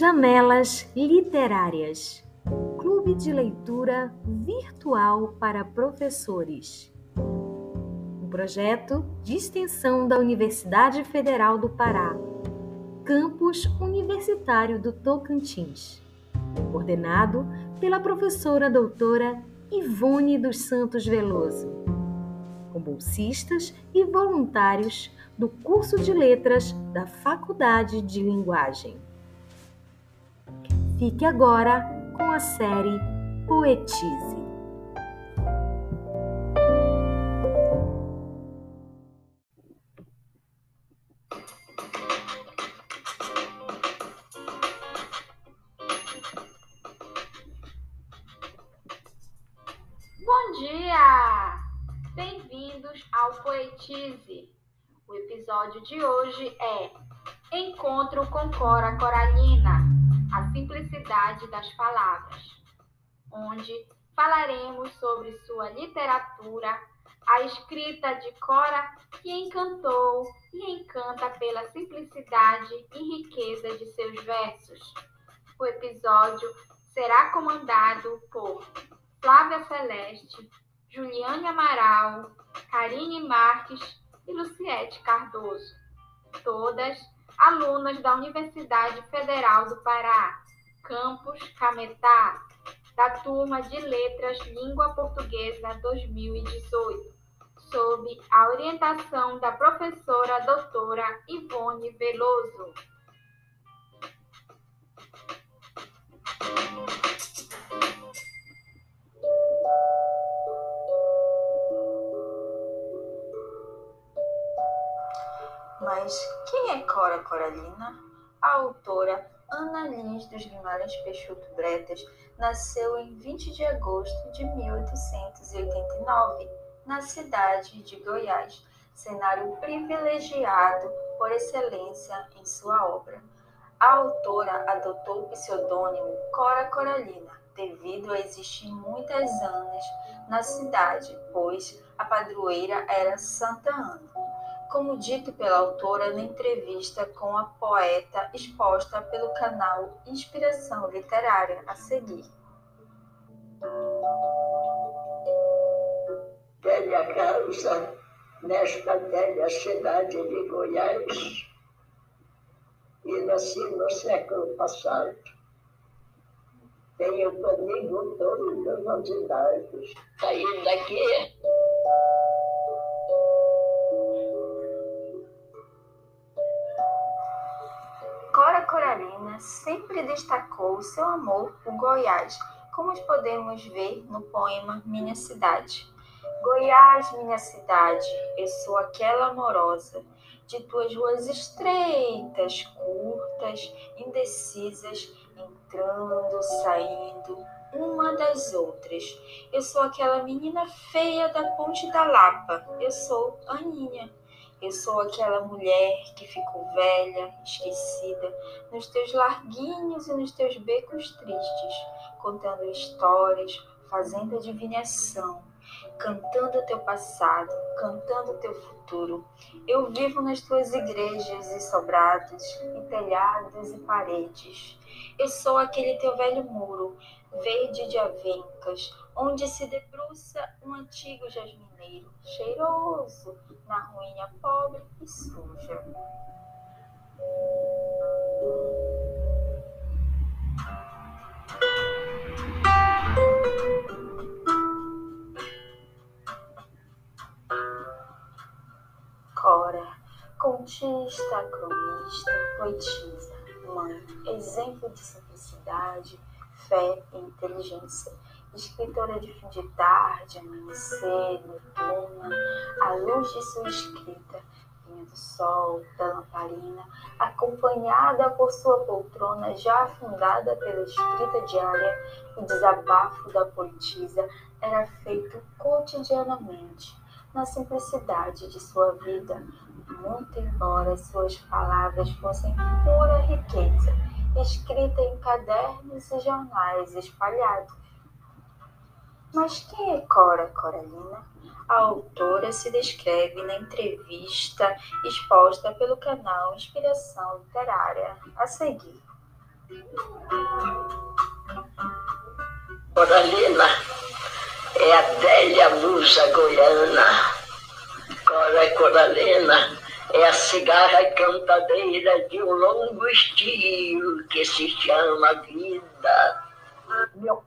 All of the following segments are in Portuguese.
Janelas Literárias Clube de Leitura Virtual para Professores. Um projeto de extensão da Universidade Federal do Pará, Campus Universitário do Tocantins. Coordenado pela professora doutora Ivone dos Santos Veloso. Com bolsistas e voluntários do curso de Letras da Faculdade de Linguagem. Fique agora com a série Poetize. Simplicidade das palavras, onde falaremos sobre sua literatura, a escrita de Cora que encantou e encanta pela simplicidade e riqueza de seus versos. O episódio será comandado por Flávia Celeste, Juliane Amaral, Karine Marques e Luciete Cardoso, todas alunas da Universidade Federal do Pará, campus Cametá, da turma de Letras Língua Portuguesa 2018, sob a orientação da professora doutora Ivone Veloso. Mas quem é Cora Coralina? A autora Ana Lins dos Guimarães Peixoto Bretas nasceu em 20 de agosto de 1889, na cidade de Goiás, cenário privilegiado por excelência em sua obra. A autora adotou o pseudônimo Cora Coralina, devido a existir muitas Anas na cidade, pois a padroeira era Santa Ana como dito pela autora na entrevista com a poeta exposta pelo canal Inspiração Literária a seguir. Velha casa nesta velha cidade de Goiás e nasci no século passado. Tenho comigo todas as novidades. Saindo daqui sempre destacou seu amor por Goiás, como podemos ver no poema Minha Cidade. Goiás, minha cidade, eu sou aquela amorosa, de tuas ruas estreitas, curtas, indecisas, entrando, saindo, uma das outras. Eu sou aquela menina feia da Ponte da Lapa, eu sou Aninha. Eu sou aquela mulher que ficou velha, esquecida, nos teus larguinhos e nos teus becos tristes, contando histórias, fazendo adivinhação, cantando teu passado, cantando teu futuro. Eu vivo nas tuas igrejas e sobrados, e telhados e paredes. Eu sou aquele teu velho muro, verde de avencas, onde se debruça um antigo jasmineiro, cheiroso, na ruína pobre e suja. Contista, cronista, poetisa, mãe, exemplo de simplicidade, fé e inteligência. Escritora de fim de tarde, amanhecer, noturna, a luz de sua escrita vinha do sol, da lamparina, acompanhada por sua poltrona já afundada pela escrita diária, o desabafo da poetisa era feito cotidianamente, na simplicidade de sua vida, muito embora suas palavras fossem pura riqueza, escrita em cadernos e jornais espalhados mas quem é Cora Coralina? A autora se descreve na entrevista exposta pelo canal Inspiração Literária a seguir. Coralina é a velha musa goiana. Cora Coralina é a cigarra cantadeira de um longo estilo que se chama vida. Meu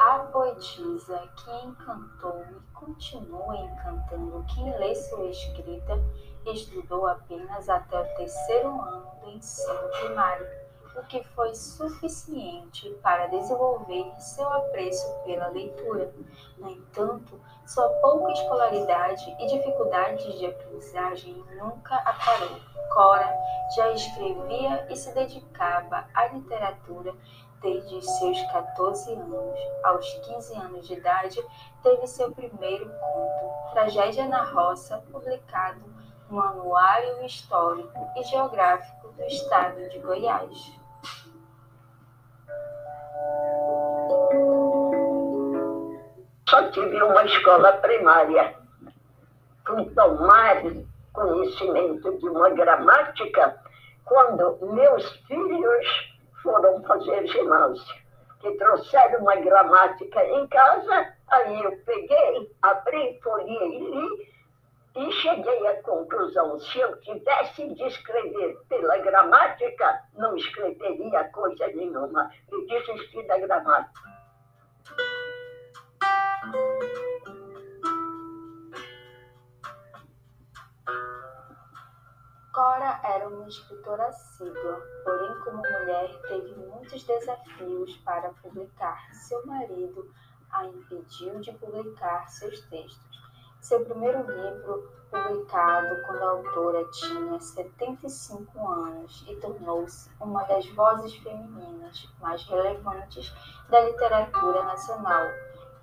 A poetisa que encantou e continua encantando quem lê sua escrita estudou apenas até o terceiro ano do ensino primário, o que foi suficiente para desenvolver seu apreço pela leitura. No entanto, sua pouca escolaridade e dificuldades de aprendizagem nunca a parou. Cora já escrevia e se dedicava à literatura desde seus 14 anos. Aos 15 anos de idade, teve seu primeiro conto, Tragédia na Roça, publicado no Anuário Histórico e Geográfico do Estado de Goiás. Só tive uma escola primária. Fui tomar conhecimento de uma gramática quando meus filhos foram fazer ginásio, que trouxeram uma gramática em casa, aí eu peguei, abri, folhei e li, e cheguei à conclusão, se eu tivesse de escrever pela gramática, não escreveria coisa nenhuma, e desisti da gramática. Cora era uma escritora assídua, porém, como mulher, teve muitos desafios para publicar. Seu marido a impediu de publicar seus textos. Seu primeiro livro, publicado quando a autora tinha 75 anos, e tornou-se uma das vozes femininas mais relevantes da literatura nacional,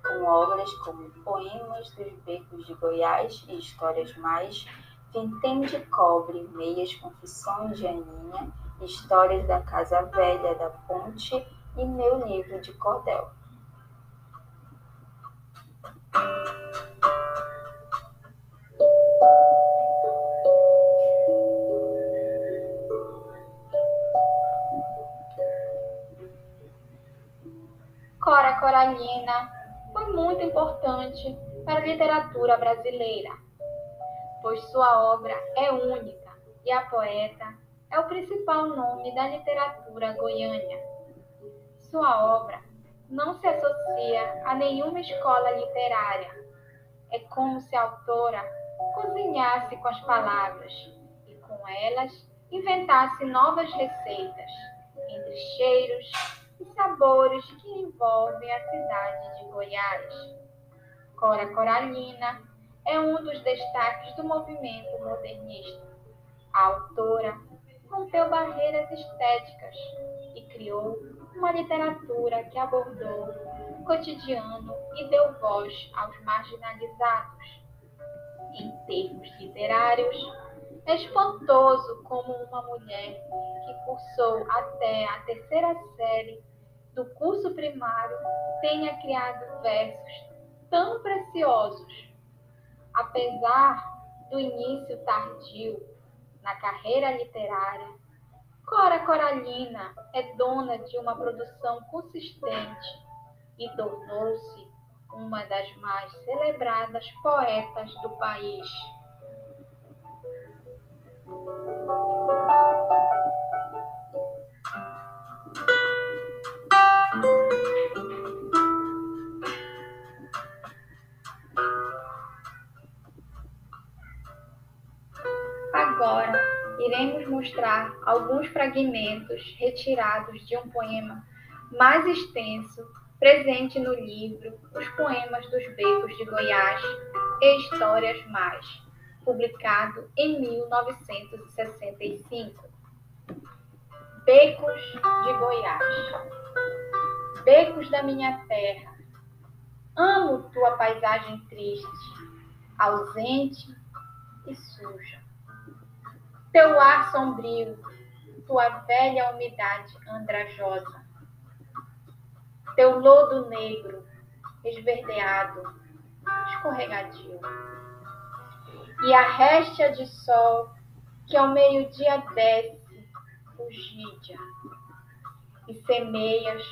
com obras como Poemas dos Becos de Goiás e Histórias Mais Vintém de Cobre, Meias Confissões de Aninha, Histórias da Casa Velha da Ponte e Meu Livro de Cordel. Importante para a literatura brasileira pois sua obra é única e a poeta é o principal nome da literatura goiânia. Sua obra não se associa a nenhuma escola literária. É como se a autora cozinhasse com as palavras e com elas inventasse novas receitas, entre cheiros e sabores que envolvem a cidade de Goiás. Cora Coralina é um dos destaques do movimento modernista. A autora rompeu barreiras estéticas e criou uma literatura que abordou o cotidiano e deu voz aos marginalizados. Em termos literários, é espantoso como uma mulher que cursou até a terceira série do curso primário tenha criado versos tão preciosos Apesar do início tardio na carreira literária, Cora Coralina é dona de uma produção consistente e tornou-se uma das mais celebradas poetas do país. Agora iremos mostrar alguns fragmentos retirados de um poema mais extenso presente no livro Os Poemas dos Becos de Goiás e Histórias Mais, publicado em 1965. Becos de Goiás. Becos da minha terra, amo tua paisagem triste, ausente e suja teu ar sombrio, tua velha umidade andrajosa, teu lodo negro, esverdeado, escorregadio. e a réstia de sol que ao meio-dia desce, fugídia, e semeias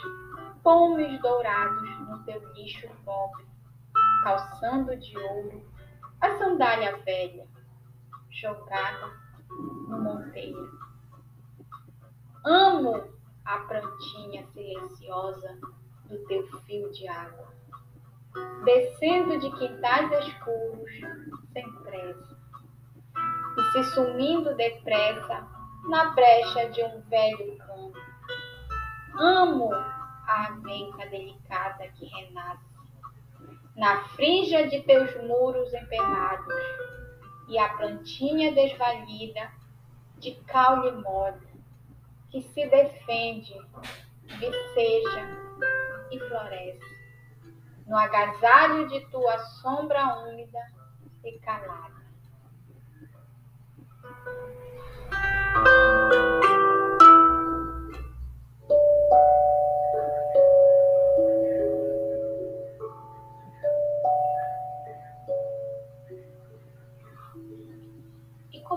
pomes dourados no teu lixo pobre, calçando de ouro a sandália velha, jogada no monteiro. Amo a plantinha silenciosa do teu fio de água, descendo de quintais escuros sem pressa e se sumindo depressa na brecha de um velho campo. Amo a avenca delicada que renasce na frinja de teus muros empenhados e a plantinha desvalida de caule mole que se defende, viceja e floresce no agasalho de tua sombra úmida e calada.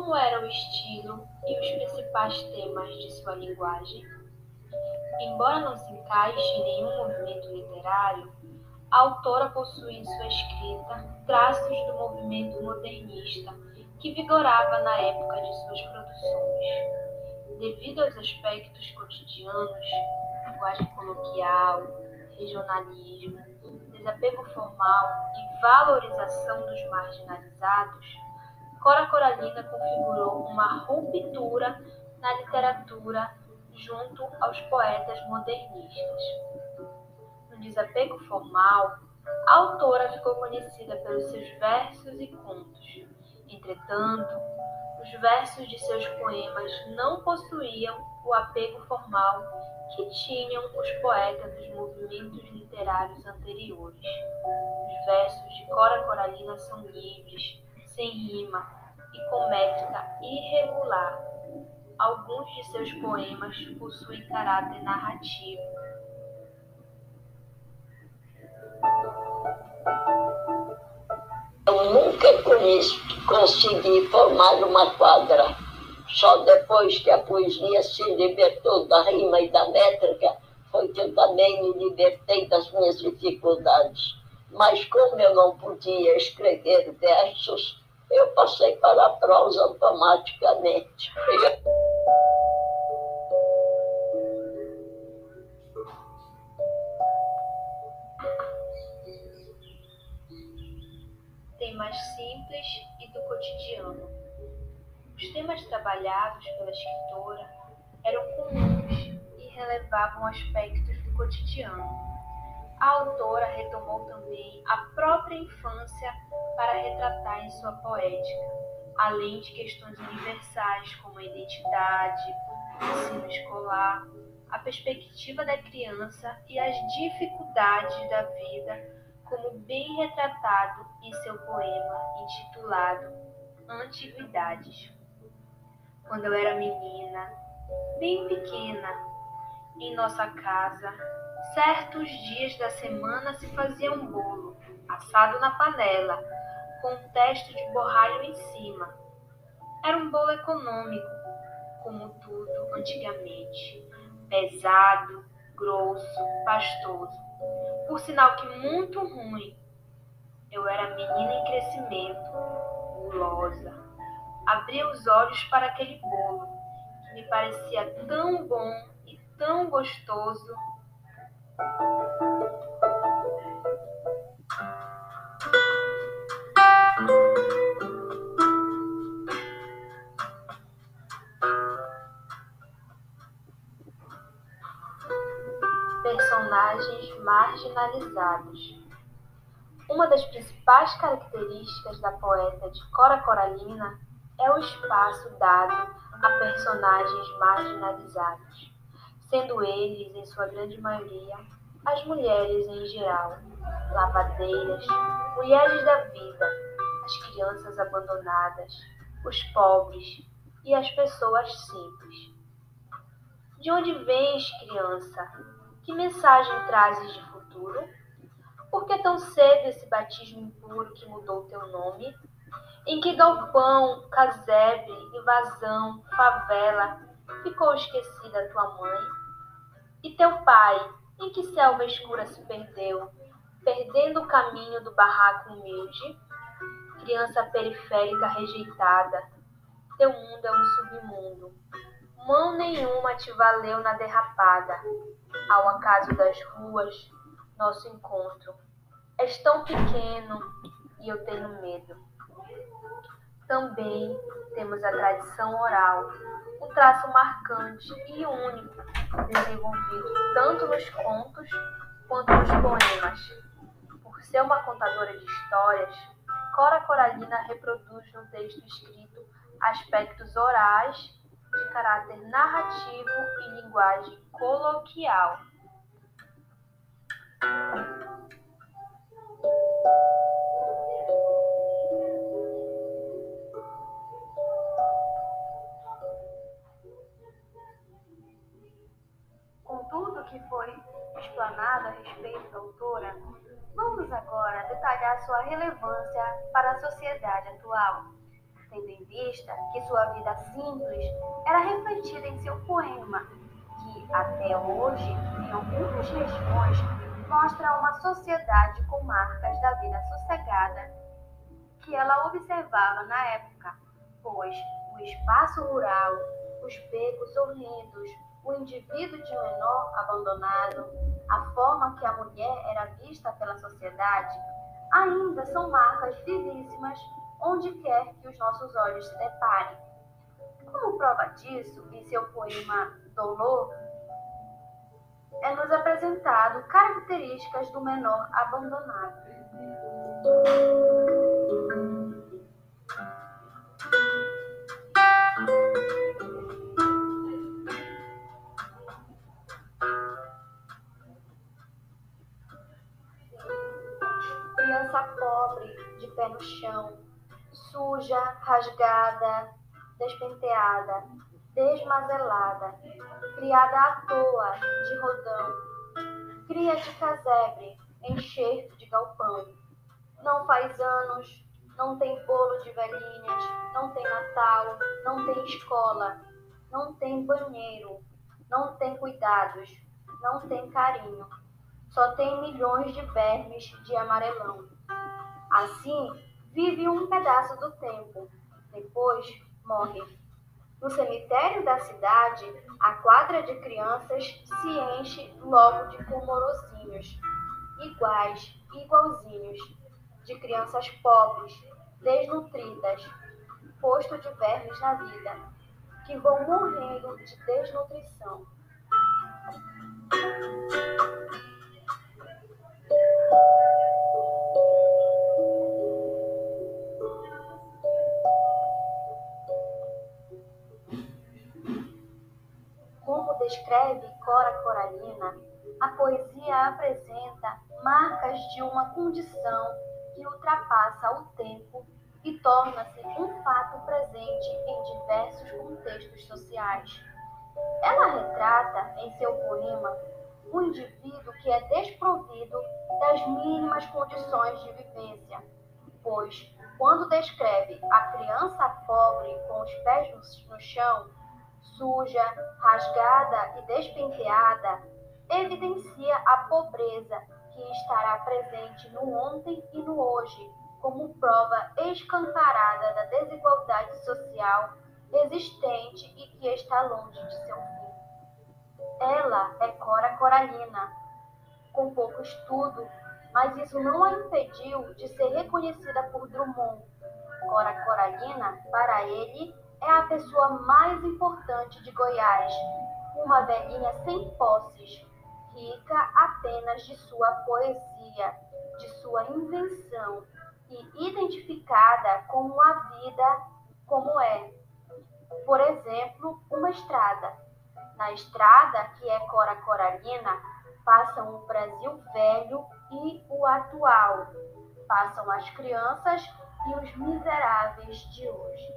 Como era o estilo e os principais temas de sua linguagem? Embora não se encaixe em nenhum movimento literário, a autora possui em sua escrita traços do movimento modernista que vigorava na época de suas produções. Devido aos aspectos cotidianos, linguagem coloquial, regionalismo, desapego formal e valorização dos marginalizados, Cora Coralina configurou uma ruptura na literatura junto aos poetas modernistas. No desapego formal, a autora ficou conhecida pelos seus versos e contos. Entretanto, os versos de seus poemas não possuíam o apego formal que tinham os poetas dos movimentos literários anteriores. Os versos de Cora Coralina são livres, sem rima e com métrica irregular. Alguns de seus poemas possuem caráter narrativo. Eu nunca consegui formar uma quadra. Só depois que a poesia se libertou da rima e da métrica, foi que eu também me libertei das minhas dificuldades. Mas como eu não podia escrever versos, eu passei para a prosa automaticamente. Temas simples e do cotidiano. Os temas trabalhados pela escritora eram comuns e relevavam aspectos do cotidiano a autora retomou também a própria infância para retratar em sua poética, além de questões universais como a identidade, o ensino escolar, a perspectiva da criança e as dificuldades da vida, como bem retratado em seu poema intitulado Antiguidades. Quando eu era menina, bem pequena, em nossa casa, Certos dias da semana se fazia um bolo, assado na panela, com um testo de borralho em cima. Era um bolo econômico, como tudo antigamente, pesado, grosso, pastoso. Por sinal que muito ruim. Eu era menina em crescimento, gulosa. Abria os olhos para aquele bolo, que me parecia tão bom e tão gostoso personagens marginalizados. Uma das principais características da poeta de Cora Coralina é o espaço dado a personagens marginalizados sendo eles, em sua grande maioria, as mulheres em geral, lavadeiras, mulheres da vida, as crianças abandonadas, os pobres e as pessoas simples. De onde vens, criança? Que mensagem trazes de futuro? Por que tão cedo esse batismo impuro que mudou teu nome? Em que galpão, casebre, invasão, favela, ficou esquecida tua mãe? E teu pai, em que selva escura se perdeu, perdendo o caminho do barraco humilde? Criança periférica rejeitada, teu mundo é um submundo. Mão nenhuma te valeu na derrapada, ao acaso das ruas, nosso encontro. És tão pequeno e eu tenho medo. Também temos a tradição oral, um traço marcante e único, desenvolvido tanto nos contos quanto nos poemas. Por ser uma contadora de histórias, Cora Coralina reproduz no texto escrito aspectos orais de caráter narrativo e linguagem coloquial. Que foi explanado a respeito da autora, vamos agora detalhar sua relevância para a sociedade atual, tendo em vista que sua vida simples era refletida em seu poema, que até hoje, em algumas regiões, mostra uma sociedade com marcas da vida sossegada que ela observava na época, pois o espaço rural, os becos horrendos, o indivíduo de menor abandonado, a forma que a mulher era vista pela sociedade, ainda são marcas vivíssimas onde quer que os nossos olhos se deparem. Como prova disso, em seu poema Dolor, é nos apresentado características do menor abandonado. No chão, suja, rasgada, despenteada, desmazelada, criada à toa de rodão, cria de casebre, enxerto de galpão. Não faz anos, não tem bolo de velhinhas, não tem Natal, não tem escola, não tem banheiro, não tem cuidados, não tem carinho. Só tem milhões de vermes de amarelão. Assim, vive um pedaço do tempo, depois morre. No cemitério da cidade, a quadra de crianças se enche logo de comorozinhos, iguais, igualzinhos, de crianças pobres, desnutridas, posto de vermes na vida, que vão morrendo de desnutrição. Marcas de uma condição que ultrapassa o tempo e torna-se um fato presente em diversos contextos sociais. Ela retrata em seu poema um indivíduo que é desprovido das mínimas condições de vivência, pois, quando descreve a criança pobre com os pés no chão, suja, rasgada e despenteada, evidencia a pobreza que estará presente no ontem e no hoje, como prova escancarada da desigualdade social existente e que está longe de seu fim. Ela é Cora Coralina, com pouco estudo, mas isso não a impediu de ser reconhecida por Drummond. Cora Coralina, para ele, é a pessoa mais importante de Goiás, uma velhinha sem posses, rica apenas de sua poesia, de sua invenção e identificada com a vida como é. Por exemplo, uma estrada. Na estrada, que é Cora Coralina, passam o Brasil velho e o atual, passam as crianças e os miseráveis de hoje.